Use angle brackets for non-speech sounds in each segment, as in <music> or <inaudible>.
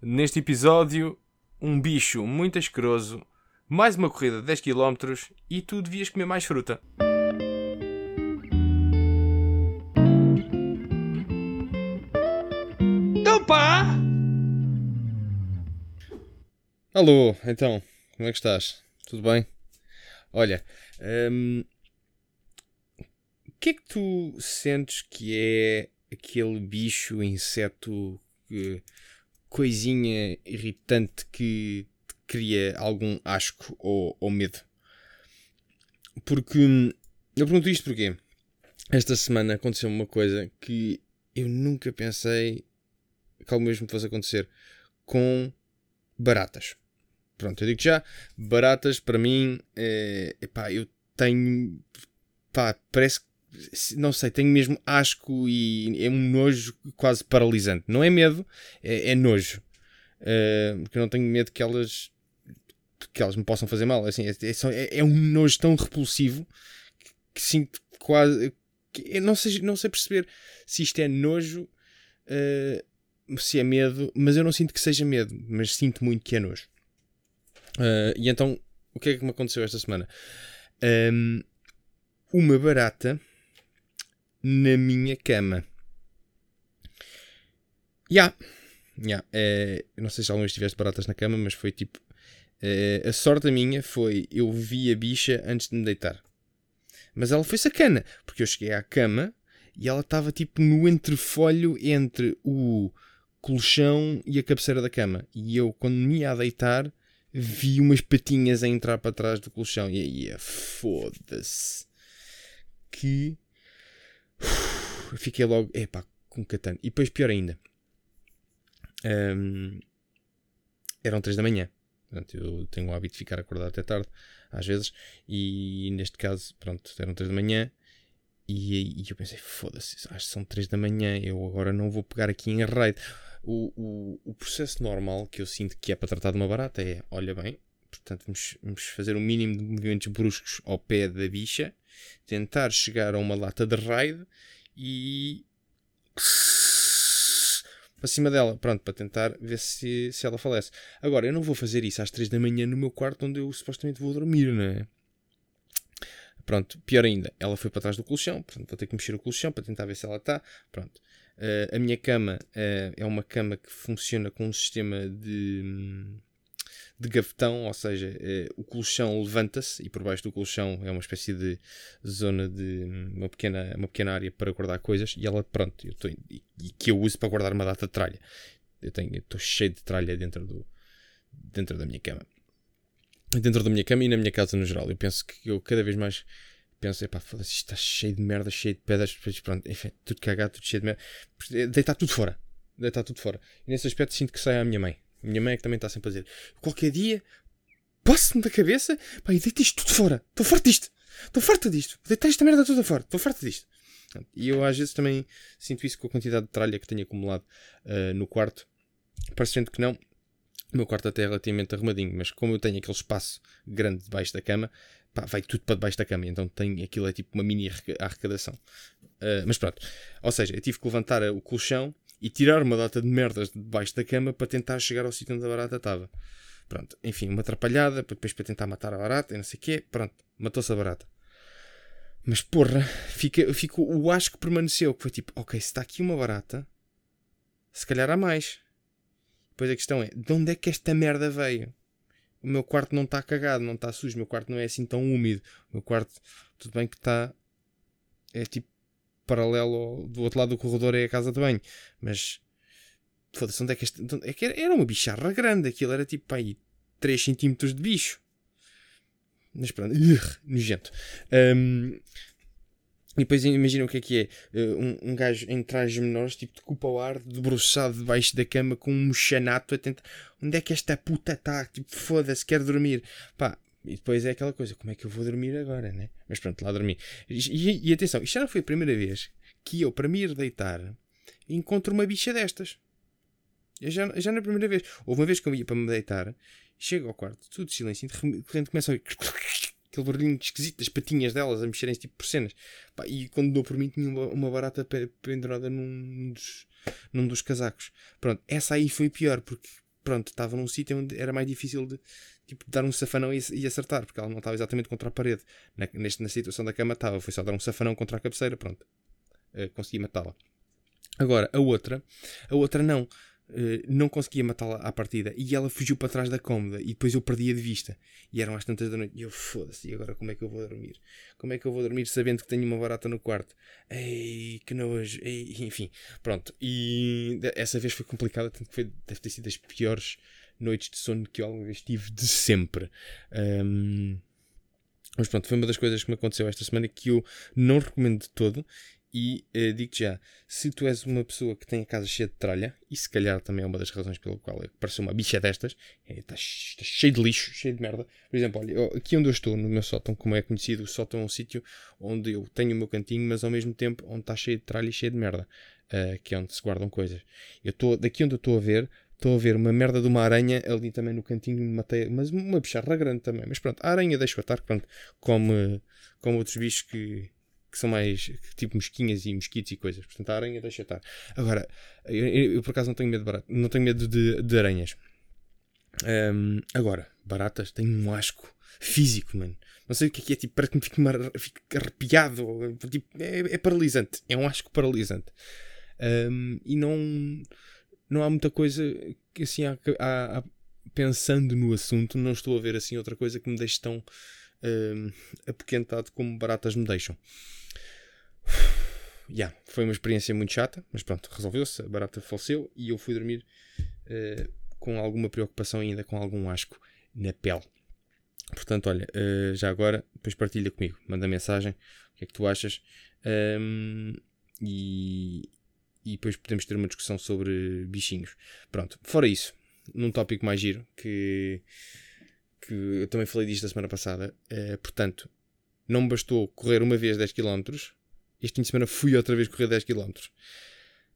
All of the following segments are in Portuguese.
Neste episódio, um bicho muito asqueroso, mais uma corrida de 10 km e tu devias comer mais fruta. Então pá! Alô, então, como é que estás? Tudo bem? Olha, hum, o que é que tu sentes que é aquele bicho, inseto, que- coisinha irritante que te cria algum asco ou, ou medo? Porque hum, eu pergunto isto porque esta semana aconteceu uma coisa que eu nunca pensei que algo mesmo fosse acontecer com baratas. Pronto, eu digo já, baratas para mim, é, epá, eu tenho, pá, parece não sei, tenho mesmo asco e é um nojo quase paralisante. Não é medo, é, é nojo. Eh, porque eu não tenho medo que elas, que elas me possam fazer mal. Assim, é, é é- é um nojo tão repulsivo que, que sinto quase, que não sei, não sei perceber se isto é nojo, eh, se é medo, mas eu não sinto que seja medo, mas sinto muito que é nojo. Uh, e então, o que é que me aconteceu esta semana? Um, uma barata na minha cama. Ya. Ya. eh, eu não sei se alguma vez tiveste baratas na cama, mas foi tipo. eh, a sorte minha foi eu vi a bicha antes de me deitar. Mas ela foi sacana, porque eu cheguei à cama e ela estava tipo no entrefolho entre o colchão e a cabeceira da cama. E eu, quando me ia a deitar, vi umas patinhas a entrar para trás do colchão. E aí, é, foda-se. Que. Fiquei logo, epá, com catano. E depois, pior ainda. Hum, eram 3 da manhã. Portanto, eu tenho o hábito de ficar acordado até tarde, às vezes. E neste caso, pronto, eram 3 da manhã. E, e eu pensei, foda-se, acho que são 3 da manhã. Eu agora não vou pegar aqui em raid. O, o, o processo normal que eu sinto que é para tratar de uma barata é: olha bem, portanto, vamos, vamos fazer um mínimo de movimentos bruscos ao pé da bicha, tentar chegar a uma lata de raid e. para cima dela, pronto, para tentar ver se, se ela falece. Agora, eu não vou fazer isso às 3 da manhã no meu quarto onde eu supostamente vou dormir, não é? Pronto, pior ainda, ela foi para trás do colchão, portanto vou ter que mexer o colchão para tentar ver se ela está. Pronto. Eh, a minha cama eh, é uma cama que funciona com um sistema de, de gavetão, ou seja, eh, o colchão levanta-se e por baixo do colchão é uma espécie de zona de uma pequena, uma pequena área para guardar coisas e ela, pronto, eu tô, e, e que eu uso para guardar uma data de tralha. Eu estou cheio de tralha dentro, do, dentro da minha cama. Dentro da minha cama e na minha casa no geral. Eu penso que eu cada vez mais penso, epá, foda-se, está cheio de merda, cheio de pedras, pronto, enfim, tudo cagado, tudo cheio de merda. Deitar tudo fora. Deitar tudo fora. E nesse aspecto sinto que sai à minha mãe. Minha mãe é que também está sempre a dizer, qualquer dia, passo-me da cabeça, pá, e deita isto tudo fora. Estou farto disto. Estou farto disto. Deitar esta merda toda fora. Estou farto disto. E eu às vezes também sinto isso com a quantidade de tralha que tenho acumulado ah, no quarto. Parecendo que não, o meu quarto até é relativamente arrumadinho, mas como eu tenho aquele espaço grande debaixo da cama, pá, vai tudo para debaixo da cama, então tem, aquilo é tipo uma mini arreca- arrecadação. Ah, mas pronto, ou seja, eu tive que levantar o colchão e tirar uma data de merdas de debaixo da cama para tentar chegar ao sítio onde a barata estava. Pronto, enfim, uma atrapalhada, depois para tentar matar a barata e não sei o quê, pronto, matou-se a barata. Mas porra, fica, fica o asco que permaneceu, que foi tipo, ok, se está aqui uma barata, se calhar há mais. Depois a questão é, de onde é que esta merda veio? O meu quarto não está cagado, não está sujo, o meu quarto não é assim tão úmido. O meu quarto, tudo bem que está. É tipo paralelo do outro lado do corredor é a casa de banho. Mas. Foda-se, onde é que este. É que era, era uma bicharra grande, aquilo era tipo aí 3 cm de bicho. Mas pronto, ugh, nojento. Hum, e depois imagina o que é que é. eh, Um, um gajo em trajes menores, tipo de culpa ao ar, debruçado debaixo da cama com um chanato a tentar. Onde é que esta puta está? Tipo, foda-se, quer dormir. Pá, e depois é aquela coisa, como é que eu vou dormir agora, né? Mas pronto, lá dormi. E, e- atenção, isto já não foi a primeira vez que eu, para me ir deitar, encontro uma bicha destas. Eu já, já não é primeira vez. Houve uma vez que eu ia para me deitar, chego ao quarto, tudo silêncio, de repente começa a ouvir <laughs> aquele barulhinho esquisito das patinhas delas a mexerem-se tipo por cenas. Pá, e quando dou por mim tinha uma, uma barata pe- pendurada num dos, num dos casacos. Pronto, essa aí foi pior porque pronto, estava num sítio onde era mais difícil de tipo, dar um safanão e, e acertar, porque ela não estava exatamente contra a parede. Na, neste, na situação da cama estava, foi só dar um safanão contra a cabeceira, pronto. Uh, consegui matá-la. Agora, a outra, a outra não. Uh, não conseguia matá-la à partida e ela fugiu para trás da cômoda e depois eu perdia de vista e eram às tantas da noite e eu foda-se, e agora como é que eu vou dormir? Como é que eu vou dormir sabendo que tenho uma barata no quarto? Ei, que nojo, ei, enfim, pronto. E essa vez foi complicada, tanto que foi, deve ter sido das piores noites de sono que eu alguma vez tive de sempre. Um, mas pronto, foi uma das coisas que me aconteceu esta semana que eu não recomendo de todo e uh, digo-te já, se tu és uma pessoa que tem a casa cheia de tralha, e se calhar também é uma das razões pela qual pareceu uma bicha destas, está é, tá cheio de lixo, cheio de merda. Por exemplo, olha, aqui onde eu estou, no meu sótão, como é conhecido, o sótão é um sítio onde eu tenho o meu cantinho, mas ao mesmo tempo onde está cheio de tralha e cheio de merda, uh, que é onde se guardam coisas. Eu estou, daqui onde eu estou a ver, estou a ver uma merda de uma aranha ali também no cantinho, matei, mas uma bicharra grande também. Mas pronto, a aranha deixa-o estar, pronto, como, como outros bichos que que são mais tipo mosquinhas e mosquitos e coisas. Portanto, a aranha deixa estar. Agora, eu, eu, por acaso não tenho medo de baratas, não tenho medo de, de aranhas. Um, agora, baratas têm um asco físico, mano. Não sei o que é que é, tipo, parece que me fico, fico arrepiado. Tipo, é, é, paralisante. É um asco paralisante. Um, e não, não há muita coisa que assim, há, há, há, pensando no assunto, não estou a ver assim outra coisa que me deixe tão um, apoquentado como baratas me deixam <sighs> yeah, foi uma experiência muito chata, mas pronto, resolveu-se, a barata faleceu e eu fui dormir uh, com alguma preocupação ainda, com algum asco na pele. Portanto, olha, uh, já agora, depois partilha comigo, manda mensagem, o que é que tu achas, um, e, e depois podemos ter uma discussão sobre bichinhos. Pronto, fora isso, num tópico mais giro, que, que eu também falei disto da semana passada, uh, portanto, não me bastou correr uma vez 10 km, este fim de semana fui outra vez correr 10 km.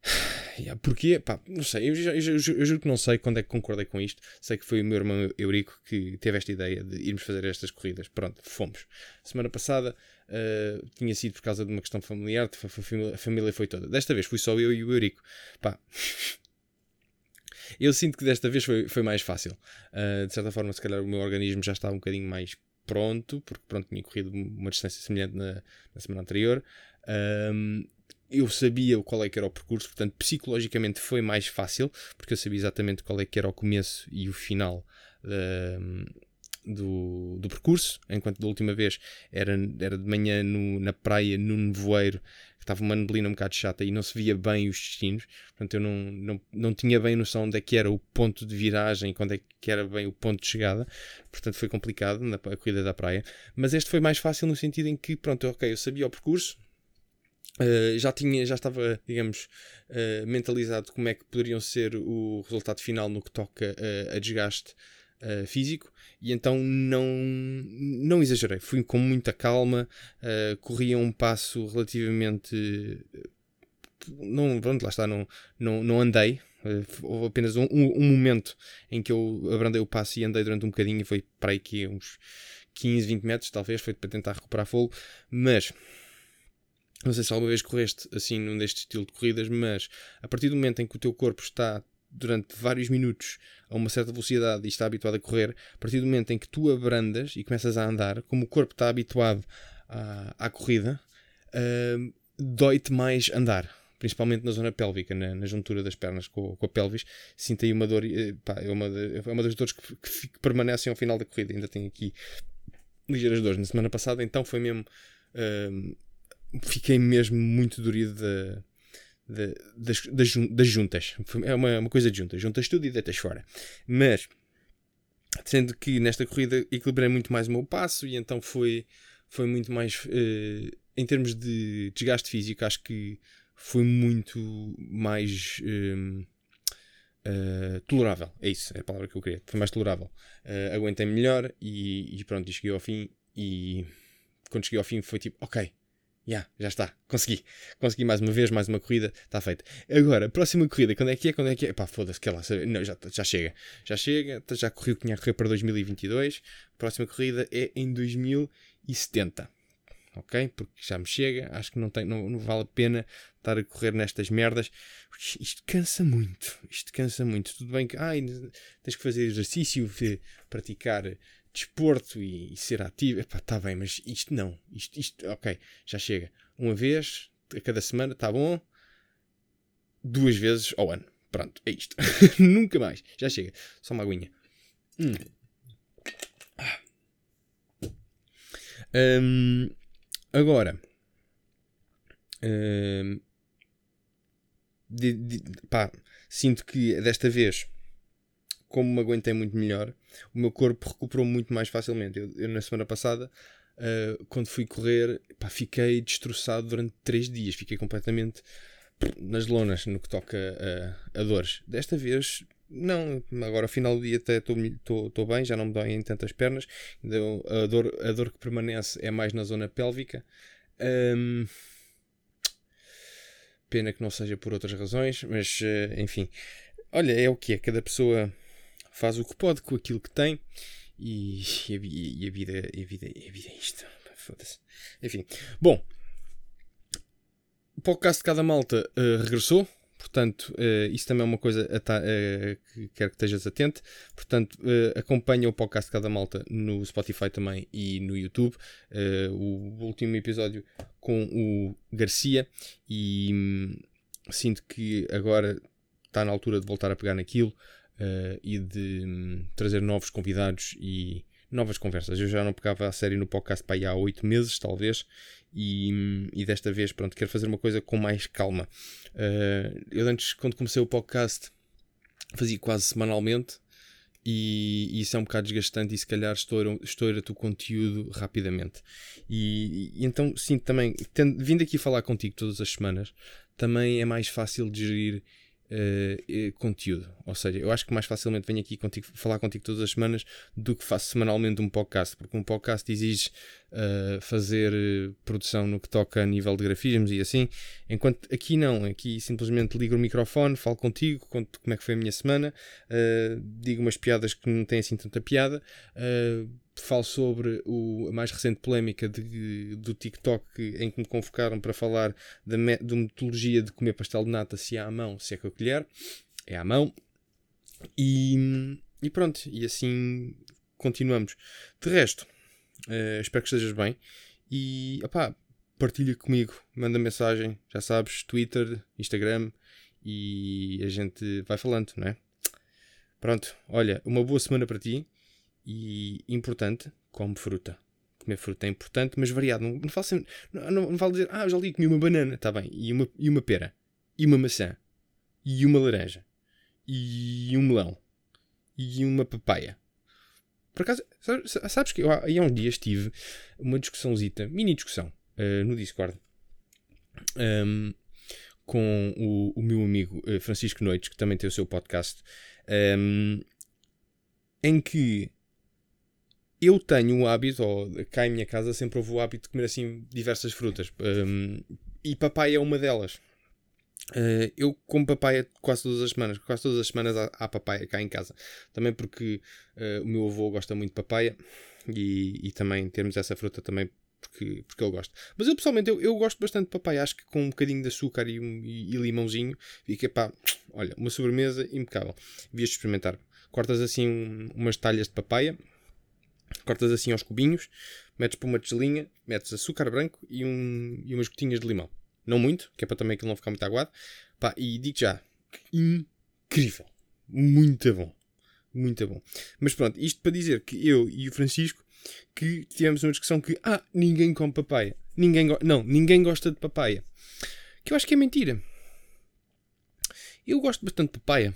<sighs> Yeah, porquê? Pá, não sei. Eu, eu, eu, eu, juro que não sei quando é que concordei com isto. Sei que foi o meu irmão Eurico que teve esta ideia de irmos fazer estas corridas. Pronto, fomos. Semana passada uh, tinha sido por causa de uma questão familiar. A família foi toda. Desta vez fui só eu e o Eurico. Pá. <laughs> Eu sinto que desta vez foi, foi mais fácil. Uh, de certa forma, se calhar o meu organismo já estava um bocadinho mais pronto, porque pronto, tinha corrido uma distância semelhante na, na semana anterior. Um, eu sabia qual é que era o percurso, portanto, psicologicamente foi mais fácil, porque eu sabia exatamente qual é que era o começo e o final do, do percurso, enquanto da última vez era, era de manhã no, na praia, no nevoeiro, estava uma neblina um bocado chata e não se via bem os destinos, portanto eu não, não, não tinha bem noção onde é que era o ponto de viragem, quando é que era bem o ponto de chegada, portanto foi complicado na corrida da praia, mas este foi mais fácil no sentido em que, pronto, ok, eu sabia o percurso, Uh, já tinha, já estava, digamos, uh, mentalizado como é que poderiam ser o resultado final no que toca uh, a desgaste físico e então não, não exagerei, fui com muita calma, uh, corri a um passo relativamente. Não, pronto, lá está, não, não, não andei. houve apenas um, um, um, momento em que eu abrandei o passo e andei durante um bocadinho e foi para aí que uns 15, 20 metros, talvez, foi para tentar recuperar fogo, mas não sei se alguma vez correste assim num deste estilo de corridas, mas a partir do momento em que o teu corpo está durante vários minutos a uma certa velocidade e está habituado a correr, a partir do momento em que tu abrandas e começas a andar, como o corpo está habituado à, à corrida, uh, dói-te mais andar. Principalmente na zona pélvica, na, na juntura das pernas com, com, a pelvis, sinto aí uma dor, eh, pá, é, uma é uma das dores que, que, que permanecem ao final da corrida. Ainda tenho aqui ligeiras dores. Na semana passada, então, foi mesmo. Uh, fiquei mesmo muito dorido das, das, das, juntas. É uma, uma coisa de juntas. Juntas tudo e deitas fora. Mas, sendo que nesta corrida equilibrei muito mais o meu passo e então foi, foi muito mais. Uh, em termos de desgaste físico, acho que foi muito mais. Uh, uh, tolerável. É isso, é a palavra que eu queria. Foi mais tolerável. aguentei melhor e, e pronto, e cheguei ao fim. E quando cheguei ao fim foi tipo, ok, Yeah, já está, consegui. Consegui mais uma vez, mais uma corrida, está feita. Agora, próxima corrida, quando é que é? Quando é que é? Pá, foda-se, que lá, não, já, já chega. Já chega, já corri o que tinha a correr para 2022. A próxima corrida é em 2070. ok? Porque já me chega, acho que não, tem, não, não vale a pena estar a correr nestas merdas. Isto cansa muito, isto cansa muito. Tudo bem que ai, tens que fazer exercício, praticar desporto e, e ser ativo. Epá, tá bem, mas isto não. Isto, isto, ok, já chega. Uma vez a cada semana, está bom. Duas vezes ao ano. Pronto, é isto. <laughs> Nunca mais. Já chega. Só uma aguinha. Hum. Um, agora, de, de, pá, sinto que desta vez, como me aguentei muito melhor, o meu corpo recuperou muito mais facilmente. Eu, eu na semana passada, uh, quando fui correr, pá, fiquei destroçado durante 3 dias, fiquei completamente nas lonas no que toca a, a dores. Desta vez não, agora ao final do dia até estou bem, já não me doem tantas pernas. Então, a, dor, a dor que permanece é mais na zona pélvica. Pena que não seja por outras razões, mas uh, enfim. Olha, é o que é. Cada pessoa faz o que pode com aquilo que tem e, e, a, e a, vida, a, vida, a vida é isto. Foda-se. Enfim, bom, o podcast de cada malta uh, regressou. Portanto, uh, isso também é uma coisa uh, que quero que estejas atento. Portanto, uh, acompanha o podcast de Cada Malta no Spotify também e no YouTube. o último episódio com o Garcia e hum, sinto que agora está na altura de voltar a pegar naquilo e de um, trazer novos convidados e novas conversas. Eu já não pegava a série no podcast para aí há oito meses, talvez, e, e, desta vez, pronto, quero fazer uma coisa com mais calma. Uh, eu antes, quando comecei o podcast, fazia quase semanalmente e, e, isso é um bocado desgastante e se calhar estoura-te o conteúdo rapidamente. E, e, então sinto também, tendo, vindo aqui falar contigo todas as semanas, também é mais fácil de gerir uh, conteúdo. Ou seja, eu acho que mais facilmente venho aqui contigo, falar contigo todas as semanas do que faço semanalmente um podcast, porque um podcast exige uh, fazer produção no que toca a nível de grafismos e assim, enquanto aqui não, aqui simplesmente ligo o microfone, falo contigo, conto como é que foi a minha semana, digo umas piadas que não têm assim tanta piada falo sobre o, a mais recente polémica de, do TikTok em que me convocaram para falar da, da metodologia de comer pastel de nata, se é à mão, se é com a colher. É à mão. E, e pronto, e assim continuamos. De resto, uh, espero que estejas bem. E opá, partilha comigo, manda mensagem, já sabes, Twitter, Instagram e a gente vai falando, não é? Pronto, olha, uma boa semana para ti e importante, come fruta. Comer fruta é importante, mas variado. Não, não, não, não, falo dizer, ah, já li comi uma banana, está bem, e uma, e uma pera, e uma maçã, e uma laranja, e um melão, e uma papaya. Por acaso, sabes que eu há uns dias tive uma discussãozita, mini discussão, uh, no Discord, um, ehm, com o, o, meu amigo uh, Francisco Noites, que também tem o seu podcast, um, ehm, em que eu tenho o hábito, ou cá em minha casa sempre houve o hábito de comer assim diversas frutas. Um, e papai é uma delas. Uh, eu como papaya quase todas as semanas. Quase todas as semanas há, há papaya cá em casa. Também porque uh, o meu avô gosta muito de papaya e, e também termos essa fruta também porque, porque eu gosto. Mas eu pessoalmente eu, eu gosto bastante de papaya. Acho que com um bocadinho de açúcar e, e, e limãozinho fica pá, olha, uma sobremesa impecável. Devias experimentar. Cortas assim um, umas talhas de papaya cortas assim aos cubinhos, metes para uma tigelinha, metes açúcar branco e, um, e umas gotinhas de limão. Não muito, que é para também aquilo não ficar muito aguado. Pá, e digo já, incrível. Muito bom. Muito bom. Mas pronto, isto para dizer que eu e o Francisco que tivemos uma discussão que ah, ninguém come papaya. Ninguém não, ninguém gosta de papaya. Que eu acho que é mentira. Eu gosto bastante de papaya.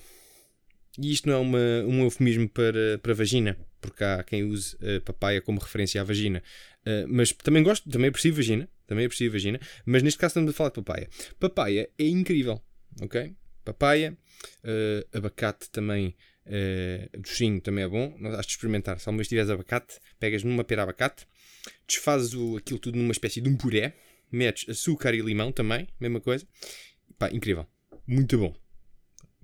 E isto não é uma, um eufemismo para, para vagina porque há quem use uh, papaya como referência à vagina. Uh, mas também gosto, também aprecio vagina, também aprecio vagina, mas neste caso estamos a falar de papaya. Papaya é incrível, ok? Papaya, uh, abacate também, uh, docinho também é bom, mas has de experimentar. Se alguma tiveres abacate, pegas numa pera abacate, desfazes o, aquilo tudo numa espécie de um puré, metes açúcar e limão também, mesma coisa. Pá, incrível, muito bom.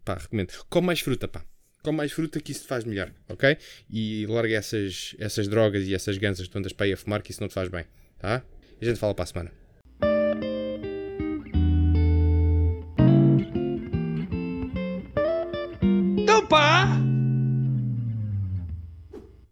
Pá, recomendo. Com mais fruta, pá com mais fruta que isso te faz melhor, ok? E larga essas, essas drogas e essas gansas que tu andas para aí a fumar que isso não te faz bem, tá? A gente fala para a semana.